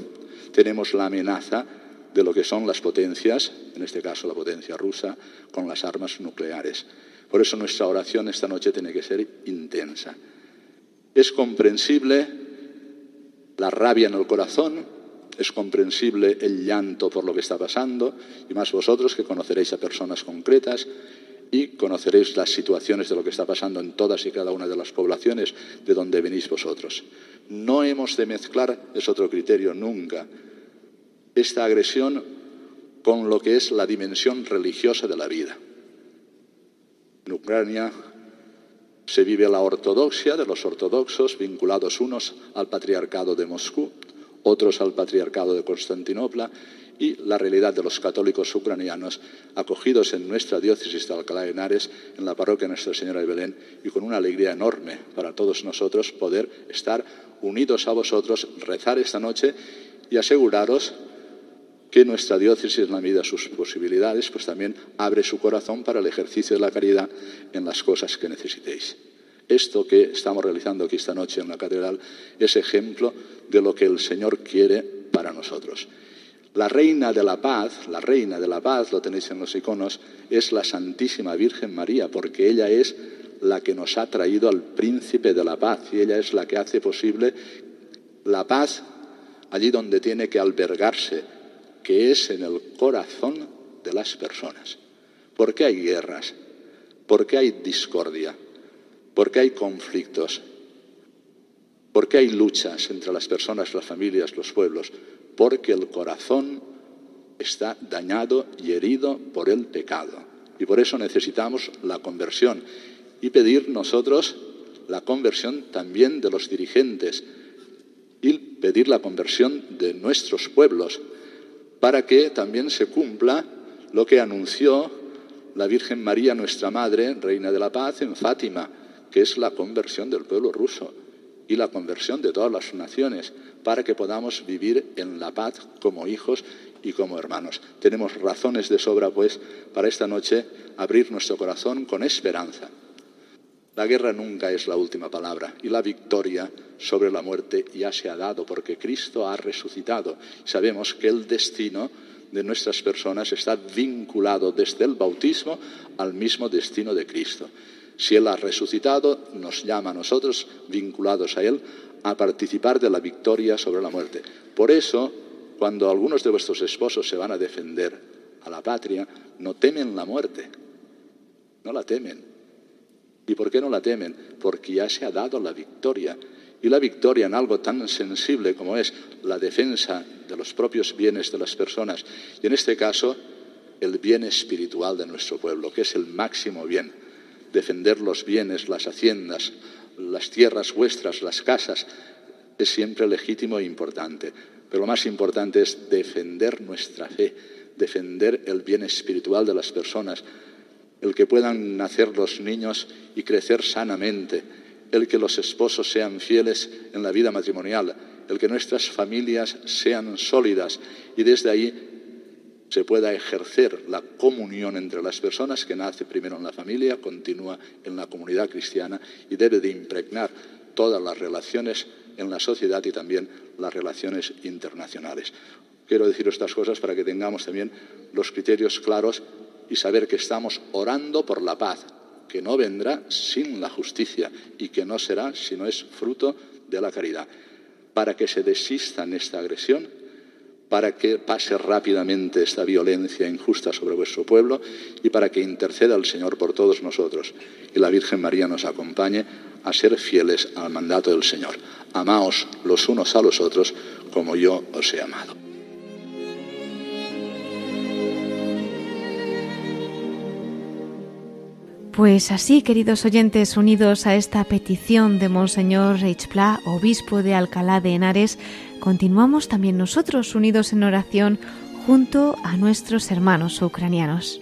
F: tenemos la amenaza de lo que son las potencias, en este caso la potencia rusa, con las armas nucleares. Por eso nuestra oración esta noche tiene que ser intensa. Es comprensible la rabia en el corazón, es comprensible el llanto por lo que está pasando, y más vosotros que conoceréis a personas concretas y conoceréis las situaciones de lo que está pasando en todas y cada una de las poblaciones de donde venís vosotros. No hemos de mezclar, es otro criterio, nunca, esta agresión con lo que es la dimensión religiosa de la vida. En Ucrania se vive la ortodoxia de los ortodoxos, vinculados unos al patriarcado de Moscú, otros al patriarcado de Constantinopla, y la realidad de los católicos ucranianos acogidos en nuestra diócesis de Alcalá de Henares, en la parroquia Nuestra Señora de Belén, y con una alegría enorme para todos nosotros poder estar unidos a vosotros, rezar esta noche y aseguraros que nuestra diócesis, en la medida de sus posibilidades, pues también abre su corazón para el ejercicio de la caridad en las cosas que necesitéis. Esto que estamos realizando aquí esta noche en la catedral es ejemplo de lo que el Señor quiere para nosotros. La reina de la paz, la reina de la paz, lo tenéis en los iconos, es la Santísima Virgen María, porque ella es la que nos ha traído al príncipe de la paz y ella es la que hace posible la paz allí donde tiene que albergarse, que es en el corazón de las personas. ¿Por qué hay guerras? ¿Por qué hay discordia? ¿Por qué hay conflictos? ¿Por qué hay luchas entre las personas, las familias, los pueblos? porque el corazón está dañado y herido por el pecado. Y por eso necesitamos la conversión y pedir nosotros la conversión también de los dirigentes y pedir la conversión de nuestros pueblos para que también se cumpla lo que anunció la Virgen María, nuestra Madre, Reina de la Paz, en Fátima, que es la conversión del pueblo ruso y la conversión de todas las naciones para que podamos vivir en la paz como hijos y como hermanos. Tenemos razones de sobra, pues, para esta noche abrir nuestro corazón con esperanza. La guerra nunca es la última palabra y la victoria sobre la muerte ya se ha dado porque Cristo ha resucitado. Sabemos que el destino de nuestras personas está vinculado desde el bautismo al mismo destino de Cristo. Si Él ha resucitado, nos llama a nosotros, vinculados a Él, a participar de la victoria sobre la muerte. Por eso, cuando algunos de vuestros esposos se van a defender a la patria, no temen la muerte, no la temen. ¿Y por qué no la temen? Porque ya se ha dado la victoria. Y la victoria en algo tan sensible como es la defensa de los propios bienes de las personas, y en este caso el bien espiritual de nuestro pueblo, que es el máximo bien, defender los bienes, las haciendas, las tierras vuestras, las casas, es siempre legítimo e importante. Pero lo más importante es defender nuestra fe, defender el bien espiritual de las personas, el que puedan nacer los niños y crecer sanamente, el que los esposos sean fieles en la vida matrimonial, el que nuestras familias sean sólidas y desde ahí se pueda ejercer la comunión entre las personas que nace primero en la familia, continúa en la comunidad cristiana y debe de impregnar todas las relaciones en la sociedad y también las relaciones internacionales. Quiero decir estas cosas para que tengamos también los criterios claros y saber que estamos orando por la paz, que no vendrá sin la justicia y que no será si no es fruto de la caridad. Para que se desista en esta agresión, para que pase rápidamente esta violencia injusta sobre vuestro pueblo y para que interceda el Señor por todos nosotros y la Virgen María nos acompañe a ser fieles al mandato del Señor. Amaos los unos a los otros como yo os he amado.
A: Pues así, queridos oyentes, unidos a esta petición de Monseñor Reichpla, obispo de Alcalá de Henares, continuamos también nosotros unidos en oración junto a nuestros hermanos ucranianos.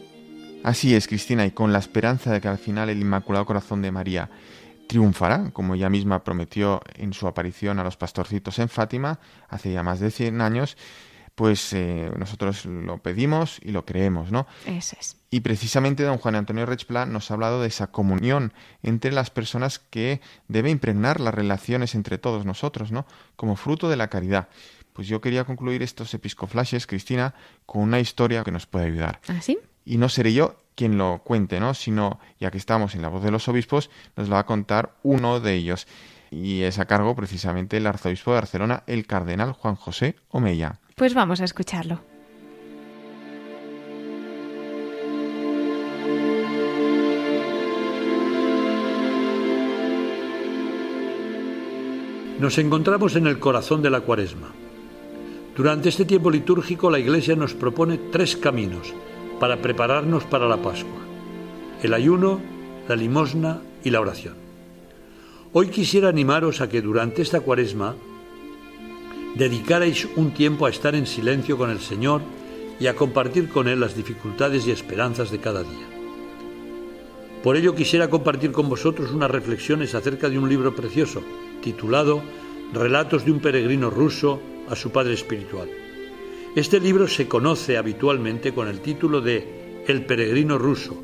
E: Así es, Cristina, y con la esperanza de que al final el Inmaculado Corazón de María triunfará, como ella misma prometió en su aparición a los pastorcitos en Fátima hace ya más de 100 años, pues eh, nosotros lo pedimos y lo creemos, ¿no?
A: Eso es.
E: Y precisamente don Juan Antonio Rechpla nos ha hablado de esa comunión entre las personas que debe impregnar las relaciones entre todos nosotros, ¿no? Como fruto de la caridad. Pues yo quería concluir estos episcoflashes, Cristina, con una historia que nos puede ayudar.
A: ¿Ah, sí?
E: Y no seré yo quien lo cuente, ¿no? Sino, ya que estamos en la voz de los obispos, nos lo va a contar uno de ellos. Y es a cargo precisamente el arzobispo de Barcelona, el cardenal Juan José Omeya.
A: Pues vamos a escucharlo.
G: Nos encontramos en el corazón de la cuaresma. Durante este tiempo litúrgico la Iglesia nos propone tres caminos para prepararnos para la Pascua. El ayuno, la limosna y la oración. Hoy quisiera animaros a que durante esta cuaresma dedicarais un tiempo a estar en silencio con el Señor y a compartir con Él las dificultades y esperanzas de cada día. Por ello quisiera compartir con vosotros unas reflexiones acerca de un libro precioso titulado Relatos de un peregrino ruso a su padre espiritual. Este libro se conoce habitualmente con el título de El peregrino ruso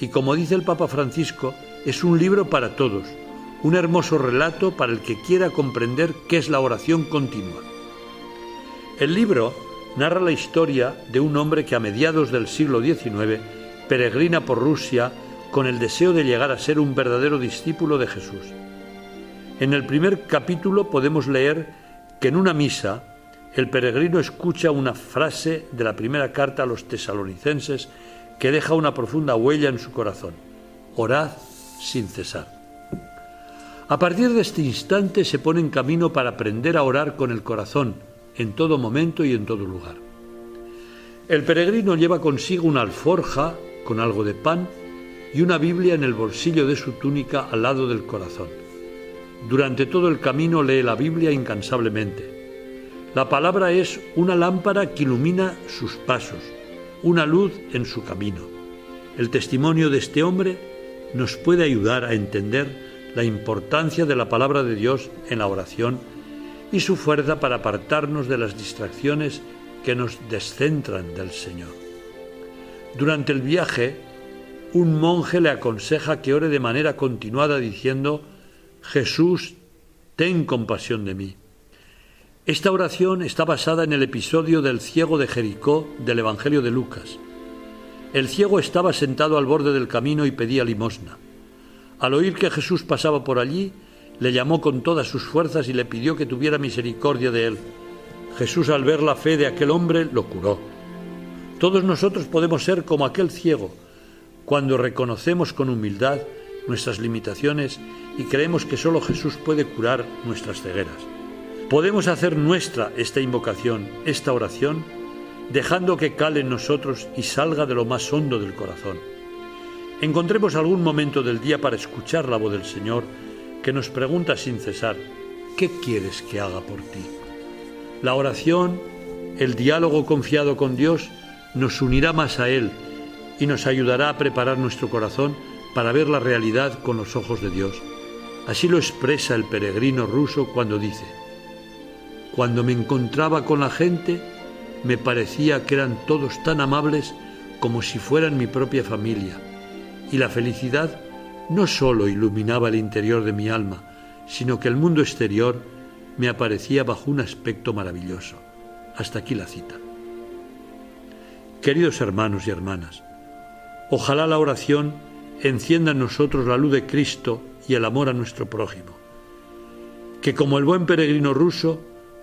G: y como dice el Papa Francisco, es un libro para todos, un hermoso relato para el que quiera comprender qué es la oración continua. El libro narra la historia de un hombre que a mediados del siglo XIX peregrina por Rusia con el deseo de llegar a ser un verdadero discípulo de Jesús. En el primer capítulo podemos leer que en una misa el peregrino escucha una frase de la primera carta a los tesalonicenses que deja una profunda huella en su corazón. Orad sin cesar. A partir de este instante se pone en camino para aprender a orar con el corazón, en todo momento y en todo lugar. El peregrino lleva consigo una alforja con algo de pan y una Biblia en el bolsillo de su túnica al lado del corazón. Durante todo el camino lee la Biblia incansablemente la palabra es una lámpara que ilumina sus pasos, una luz en su camino. El testimonio de este hombre nos puede ayudar a entender la importancia de la palabra de Dios en la oración y su fuerza para apartarnos de las distracciones que nos descentran del Señor. Durante el viaje, un monje le aconseja que ore de manera continuada diciendo, Jesús, ten compasión de mí. Esta oración está basada en el episodio del ciego de Jericó del Evangelio de Lucas. El ciego estaba sentado al borde del camino y pedía limosna. Al oír que Jesús pasaba por allí, le llamó con todas sus fuerzas y le pidió que tuviera misericordia de él. Jesús al ver la fe de aquel hombre lo curó. Todos nosotros podemos ser como aquel ciego, cuando reconocemos con humildad nuestras limitaciones y creemos que solo Jesús puede curar nuestras cegueras. Podemos hacer nuestra esta invocación, esta oración, dejando que cale en nosotros y salga de lo más hondo del corazón. Encontremos algún momento del día para escuchar la voz del Señor que nos pregunta sin cesar, ¿qué quieres que haga por ti? La oración, el diálogo confiado con Dios, nos unirá más a Él y nos ayudará a preparar nuestro corazón para ver la realidad con los ojos de Dios. Así lo expresa el peregrino ruso cuando dice, cuando me encontraba con la gente, me parecía que eran todos tan amables como si fueran mi propia familia, y la felicidad no sólo iluminaba el interior de mi alma, sino que el mundo exterior me aparecía bajo un aspecto maravilloso. Hasta aquí la cita. Queridos hermanos y hermanas, ojalá la oración encienda en nosotros la luz de Cristo y el amor a nuestro prójimo. Que como el buen peregrino ruso,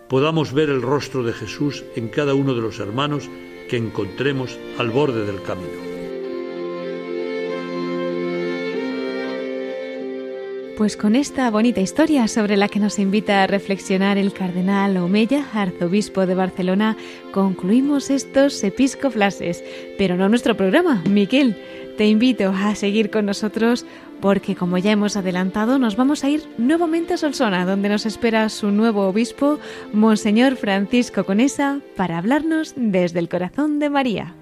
G: podamos ver el rostro de Jesús en cada uno de los hermanos que encontremos al borde del camino.
A: Pues con esta bonita historia sobre la que nos invita a reflexionar el cardenal Omeya, arzobispo de Barcelona, concluimos estos episcoflases, pero no nuestro programa. Miquel, te invito a seguir con nosotros porque como ya hemos adelantado nos vamos a ir nuevamente a Solsona, donde nos espera su nuevo obispo, Monseñor Francisco Conesa, para hablarnos desde el corazón de María.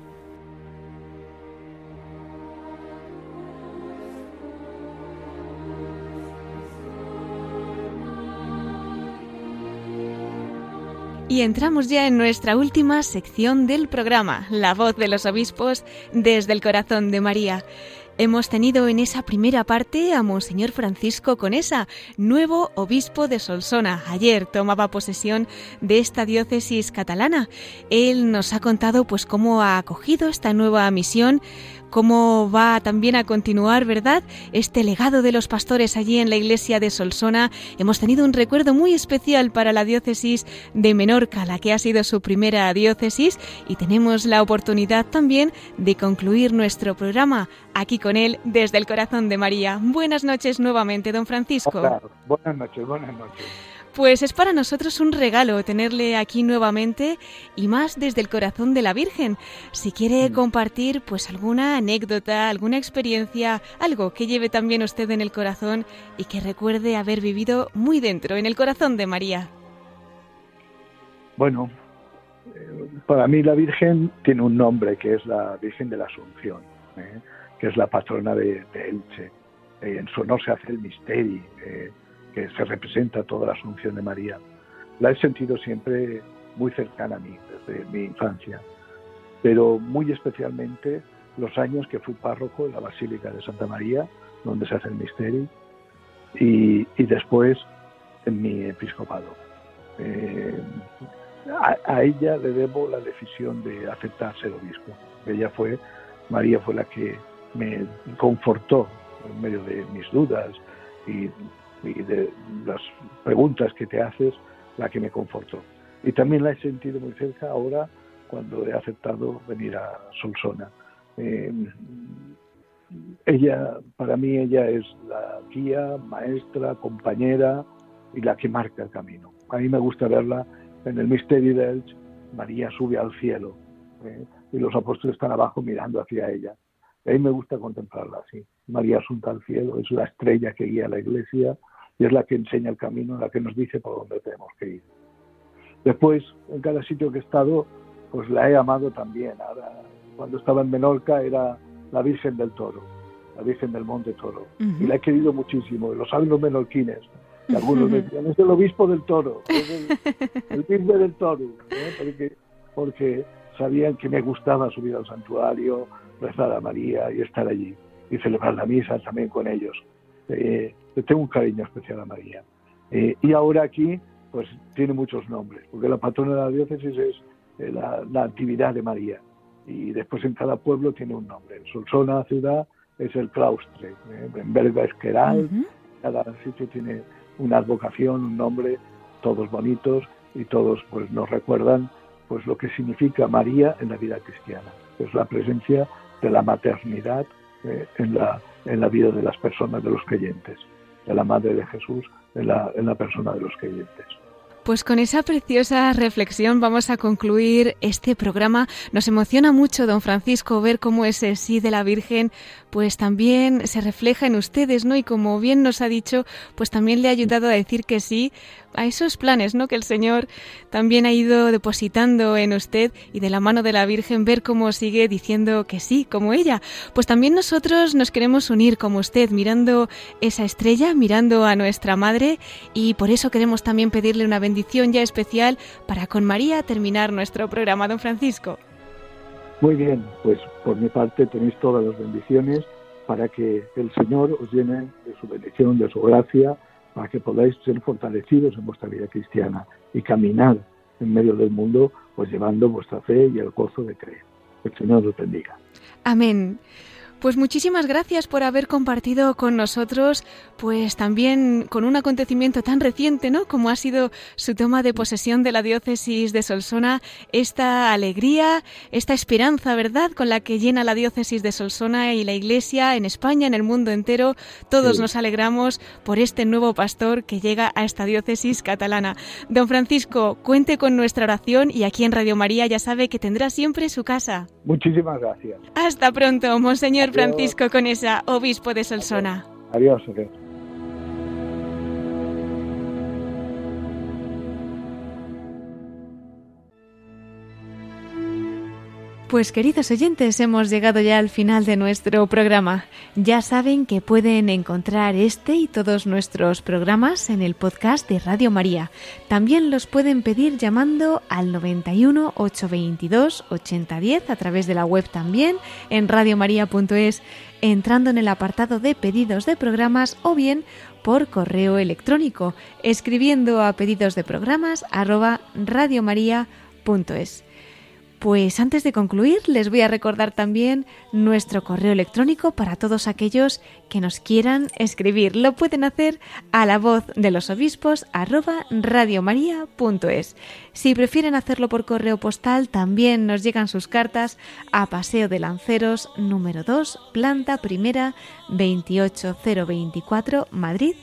A: Y entramos ya en nuestra última sección del programa, La voz de los obispos desde el corazón de María. Hemos tenido en esa primera parte a Monseñor Francisco Conesa, nuevo obispo de Solsona. Ayer tomaba posesión de esta diócesis catalana. Él nos ha contado pues cómo ha acogido esta nueva misión, cómo va también a continuar, ¿verdad? Este legado de los pastores allí en la iglesia de Solsona. Hemos tenido un recuerdo muy especial para la diócesis de Menorca, la que ha sido su primera diócesis, y tenemos la oportunidad también de concluir nuestro programa aquí con él desde el corazón de María. Buenas noches nuevamente, don Francisco.
B: Buenas noches, buenas noches.
A: Pues es para nosotros un regalo tenerle aquí nuevamente y más desde el corazón de la Virgen. Si quiere mm. compartir pues alguna anécdota, alguna experiencia, algo que lleve también usted en el corazón y que recuerde haber vivido muy dentro, en el corazón de María.
B: Bueno, eh, para mí la Virgen tiene un nombre que es la Virgen de la Asunción, ¿eh? que es la patrona de, Elche. Eh, en su honor se hace el misterio que se representa toda la Asunción de María. La he sentido siempre muy cercana a mí, desde mi infancia, pero muy especialmente los años que fui párroco en la Basílica de Santa María, donde se hace el misterio, y, después en mi episcopado. Eh, a, ella le debo la decisión de aceptar ser obispo. Ella fue, María fue la que me confortó en medio de mis dudas y y de las preguntas que te haces, la que me confortó. Y también la he sentido muy cerca ahora cuando he aceptado venir a Solsona. Eh, ella, para mí, ella es la guía, maestra, compañera y la que marca el camino. A mí me gusta verla en el misterio de Elche. María sube al cielo eh, y los apóstoles están abajo mirando hacia ella. A mí me gusta contemplarla así. María asunta al cielo, es la estrella que guía a la iglesia y es la que enseña el camino, la que nos dice por dónde tenemos que ir. Después, en cada sitio que he estado, pues la he amado también. Ahora, cuando estaba en Menorca era la Virgen del Toro, la Virgen del Monte Toro. Y la he querido muchísimo, lo saben los menorquines. algunos decían, es el obispo del toro, es el, el del toro, ¿eh? porque, porque sabían que me gustaba subir al santuario, rezar a María y estar allí y celebrar la misa también con ellos. Eh, tengo un cariño especial a María. Eh, y ahora aquí, pues tiene muchos nombres, porque la patrona de la diócesis es eh, la, actividad de María. Y después en cada pueblo tiene un nombre. En Solsona, ciudad, es el claustre. En Berga es Queral. Cada sitio tiene una advocación, un nombre, todos bonitos y todos pues nos recuerdan pues lo que significa María en la vida cristiana. Es la presencia de la maternidad en, la, en la vida de las personas, de los creyentes, de la Madre de Jesús en la, en la persona de los creyentes.
A: Pues con esa preciosa reflexión vamos a concluir este programa. Nos emociona mucho, don Francisco, ver cómo ese sí de la Virgen pues también se refleja en ustedes, ¿no? Y como bien nos ha dicho, pues también le ha ayudado a decir que sí a esos planes, ¿no? Que el Señor también ha ido depositando en usted y de la mano de la Virgen ver cómo sigue diciendo que sí, como ella. Pues también nosotros nos queremos unir como usted, mirando esa estrella, mirando a nuestra Madre y por eso queremos también pedirle una bendición ya especial para con María terminar nuestro programa, don Francisco.
B: Muy bien, pues por mi parte tenéis todas las bendiciones para que el Señor os llene de su bendición, de su gracia, para que podáis ser fortalecidos en vuestra vida cristiana y caminar en medio del mundo, pues llevando vuestra fe y el gozo de creer. El Señor os bendiga.
A: Amén. Pues muchísimas gracias por haber compartido con nosotros, pues también con un acontecimiento tan reciente, ¿no? Como ha sido su toma de posesión de la diócesis de Solsona, esta alegría, esta esperanza, ¿verdad? Con la que llena la diócesis de Solsona y la Iglesia en España, en el mundo entero. Todos nos alegramos por este nuevo pastor que llega a esta diócesis catalana. Don Francisco, cuente con nuestra oración y aquí en Radio María ya sabe que tendrá siempre su casa.
B: Muchísimas gracias.
A: Hasta pronto, Monseñor. Francisco Conesa, obispo de Solsona.
B: Adiós. adiós.
A: Pues queridos oyentes, hemos llegado ya al final de nuestro programa. Ya saben que pueden encontrar este y todos nuestros programas en el podcast de Radio María. También los pueden pedir llamando al 91 822 8010 a través de la web también en radiomaria.es, entrando en el apartado de pedidos de programas o bien por correo electrónico, escribiendo a pedidos de programas arroba radiomaria.es. Pues antes de concluir, les voy a recordar también nuestro correo electrónico para todos aquellos que nos quieran escribir. Lo pueden hacer a la voz de los obispos arroba radiomaria.es. Si prefieren hacerlo por correo postal, también nos llegan sus cartas a Paseo de Lanceros número 2, planta primera 28024, Madrid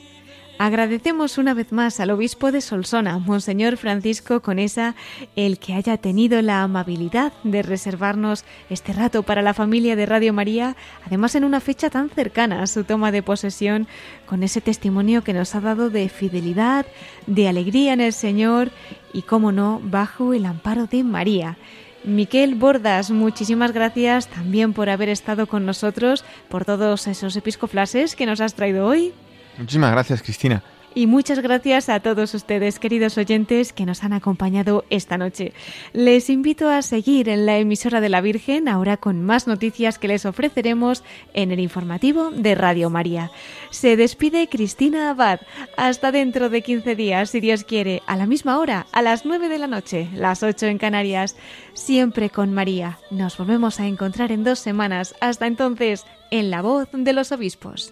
A: Agradecemos una vez más al obispo de Solsona, Monseñor Francisco Conesa, el que haya tenido la amabilidad de reservarnos este rato para la familia de Radio María, además en una fecha tan cercana a su toma de posesión, con ese testimonio que nos ha dado de fidelidad, de alegría en el Señor y, como no, bajo el amparo de María. Miquel Bordas, muchísimas gracias también por haber estado con nosotros, por todos esos episcoflases que nos has traído hoy.
E: Muchísimas gracias, Cristina.
A: Y muchas gracias a todos ustedes, queridos oyentes, que nos han acompañado esta noche. Les invito a seguir en la emisora de la Virgen, ahora con más noticias que les ofreceremos en el informativo de Radio María. Se despide Cristina Abad. Hasta dentro de 15 días, si Dios quiere, a la misma hora, a las 9 de la noche, las 8 en Canarias, siempre con María. Nos volvemos a encontrar en dos semanas. Hasta entonces, en la voz de los obispos.